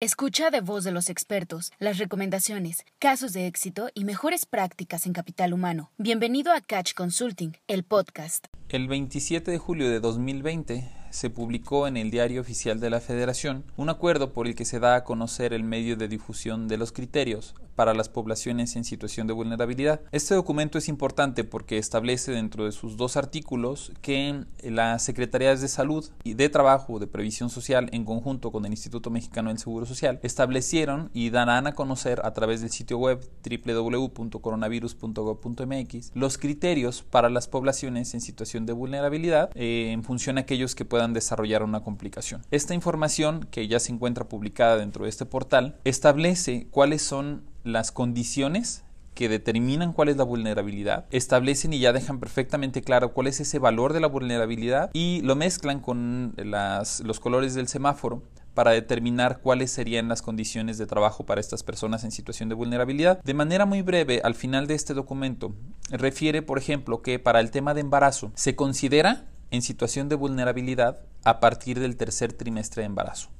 Escucha de voz de los expertos las recomendaciones, casos de éxito y mejores prácticas en capital humano. Bienvenido a Catch Consulting, el podcast. El 27 de julio de 2020 se publicó en el Diario Oficial de la Federación un acuerdo por el que se da a conocer el medio de difusión de los criterios para las poblaciones en situación de vulnerabilidad. Este documento es importante porque establece dentro de sus dos artículos que las Secretarías de Salud y de Trabajo de Previsión Social en conjunto con el Instituto Mexicano del Seguro Social establecieron y darán a conocer a través del sitio web www.coronavirus.gov.mx los criterios para las poblaciones en situación de vulnerabilidad eh, en función aquellos que puedan desarrollar una complicación. Esta información que ya se encuentra publicada dentro de este portal establece cuáles son las condiciones que determinan cuál es la vulnerabilidad, establecen y ya dejan perfectamente claro cuál es ese valor de la vulnerabilidad y lo mezclan con los colores del semáforo para determinar cuáles serían las condiciones de trabajo para estas personas en situación de vulnerabilidad. De manera muy breve, al final de este documento, refiere, por ejemplo, que para el tema de embarazo se considera en situación de vulnerabilidad a partir del tercer trimestre de embarazo.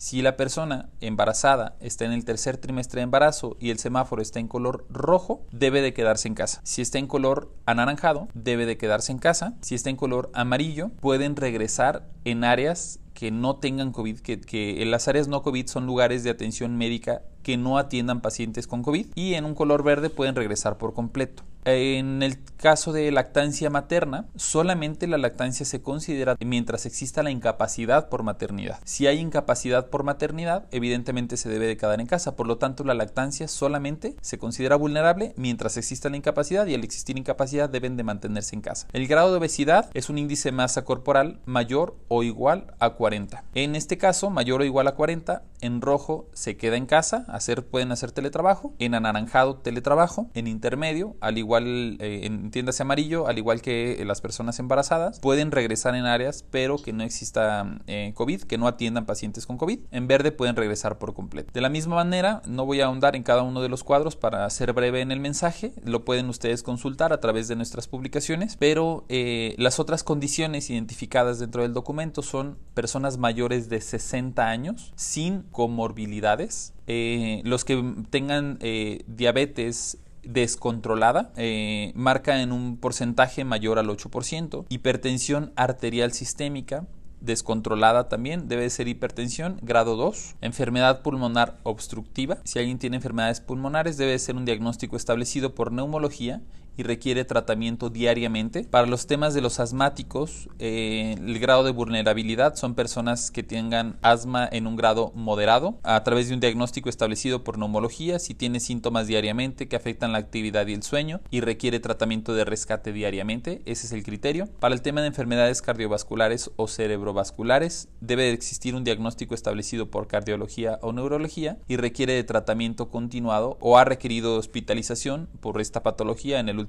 Si la persona embarazada está en el tercer trimestre de embarazo y el semáforo está en color rojo, debe de quedarse en casa. Si está en color anaranjado, debe de quedarse en casa. Si está en color amarillo, pueden regresar en áreas que no tengan COVID, que, que las áreas no COVID son lugares de atención médica que no atiendan pacientes con COVID y en un color verde pueden regresar por completo. En el caso de lactancia materna, solamente la lactancia se considera mientras exista la incapacidad por maternidad. Si hay incapacidad por maternidad, evidentemente se debe de quedar en casa. Por lo tanto, la lactancia solamente se considera vulnerable mientras exista la incapacidad y al existir incapacidad deben de mantenerse en casa. El grado de obesidad es un índice de masa corporal mayor o igual a 40. En este caso, mayor o igual a 40, en rojo se queda en casa, hacer, pueden hacer teletrabajo, en anaranjado teletrabajo, en intermedio, al igual eh, entiéndase amarillo, al igual que las personas embarazadas, pueden regresar en áreas, pero que no exista eh, COVID, que no atiendan pacientes con COVID. En verde pueden regresar por completo. De la misma manera, no voy a ahondar en cada uno de los cuadros para ser breve en el mensaje, lo pueden ustedes consultar a través de nuestras publicaciones, pero eh, las otras condiciones identificadas dentro del documento son personas mayores de 60 años sin comorbilidades, eh, los que tengan eh, diabetes descontrolada eh, marca en un porcentaje mayor al 8%. Hipertensión arterial sistémica descontrolada también debe ser hipertensión grado 2, enfermedad pulmonar obstructiva. Si alguien tiene enfermedades pulmonares debe ser un diagnóstico establecido por neumología y requiere tratamiento diariamente. Para los temas de los asmáticos, eh, el grado de vulnerabilidad son personas que tengan asma en un grado moderado a través de un diagnóstico establecido por neumología si tiene síntomas diariamente que afectan la actividad y el sueño y requiere tratamiento de rescate diariamente. Ese es el criterio. Para el tema de enfermedades cardiovasculares o cerebrovasculares, debe existir un diagnóstico establecido por cardiología o neurología y requiere de tratamiento continuado o ha requerido hospitalización por esta patología en el último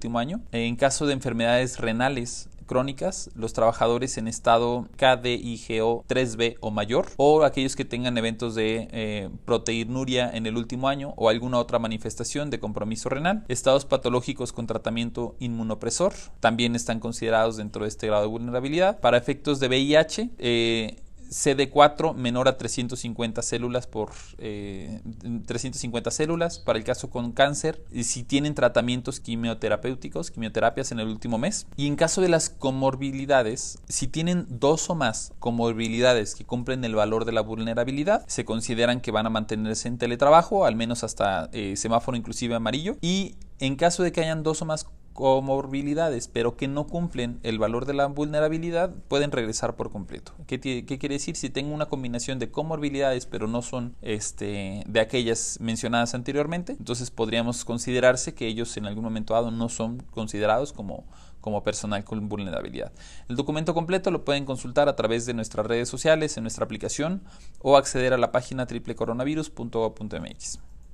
En caso de enfermedades renales crónicas, los trabajadores en estado KDIGO 3B o mayor, o aquellos que tengan eventos de eh, proteinuria en el último año o alguna otra manifestación de compromiso renal, estados patológicos con tratamiento inmunopresor, también están considerados dentro de este grado de vulnerabilidad. Para efectos de VIH, eh, CD4 menor a 350 células por 350 eh, células para el caso con cáncer y si tienen tratamientos quimioterapéuticos, quimioterapias en el último mes. Y en caso de las comorbilidades, si tienen dos o más comorbilidades que cumplen el valor de la vulnerabilidad, se consideran que van a mantenerse en teletrabajo, al menos hasta eh, semáforo inclusive amarillo. Y en caso de que hayan dos o más comorbilidades, pero que no cumplen el valor de la vulnerabilidad, pueden regresar por completo. ¿Qué, quiere decir? Si tengo una combinación de comorbilidades, pero no son este, de aquellas mencionadas anteriormente, entonces podríamos considerarse que ellos en algún momento dado no son considerados como como personal con vulnerabilidad. El documento completo lo pueden consultar a través de nuestras redes sociales, en nuestra aplicación o acceder a la página triplecoronavirus.gov.mx.